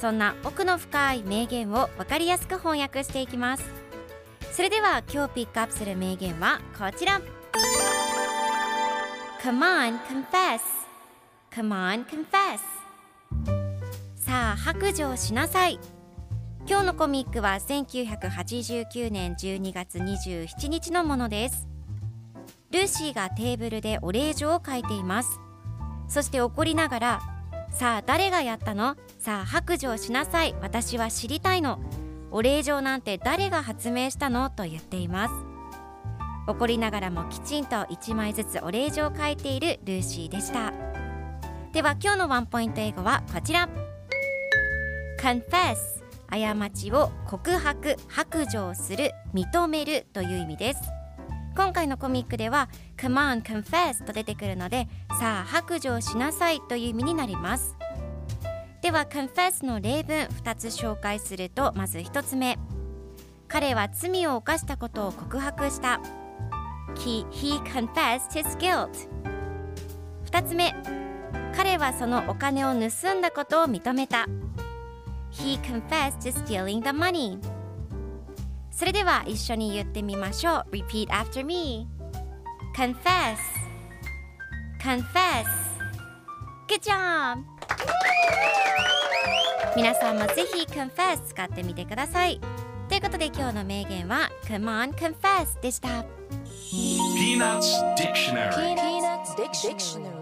そんな奥の深い名言を分かりやすく翻訳していきます。それでは今日ピックアップする名言はこちら。Come on, confess. Come on, confess. さあ白状しなさい。今日のコミックは1989年12月27日のものです。ルーシーがテーブルでお礼状を書いています。そして怒りながらさあ誰がやったの？さあ白状しなさい。私は知りたいの。お礼状なんて誰が発明したの？と言っています。怒りながらもきちんと1枚ずつお礼状を書いているルーシーでした。では今日のワンポイント英語はこちら。Confess 過ちを告白白状する認めるという意味です。今回のコミックでは Come on confess と出てくるのでさあ白状しなさいという意味になります。では confess の例文2つ紹介するとまず1つ目。彼は罪を犯したことを告白した。He, he confessed his guilt 2つ目。彼はそのお金を盗んだことを認めた。He confessed to stealing the money それでは一緒に言ってみましょう Repeat after me Confess Confess Good job 皆さんもぜひ Confess 使ってみてくださいということで今日の名言は Come on Confess でした Peanuts Dictionary Peanuts Dictionary.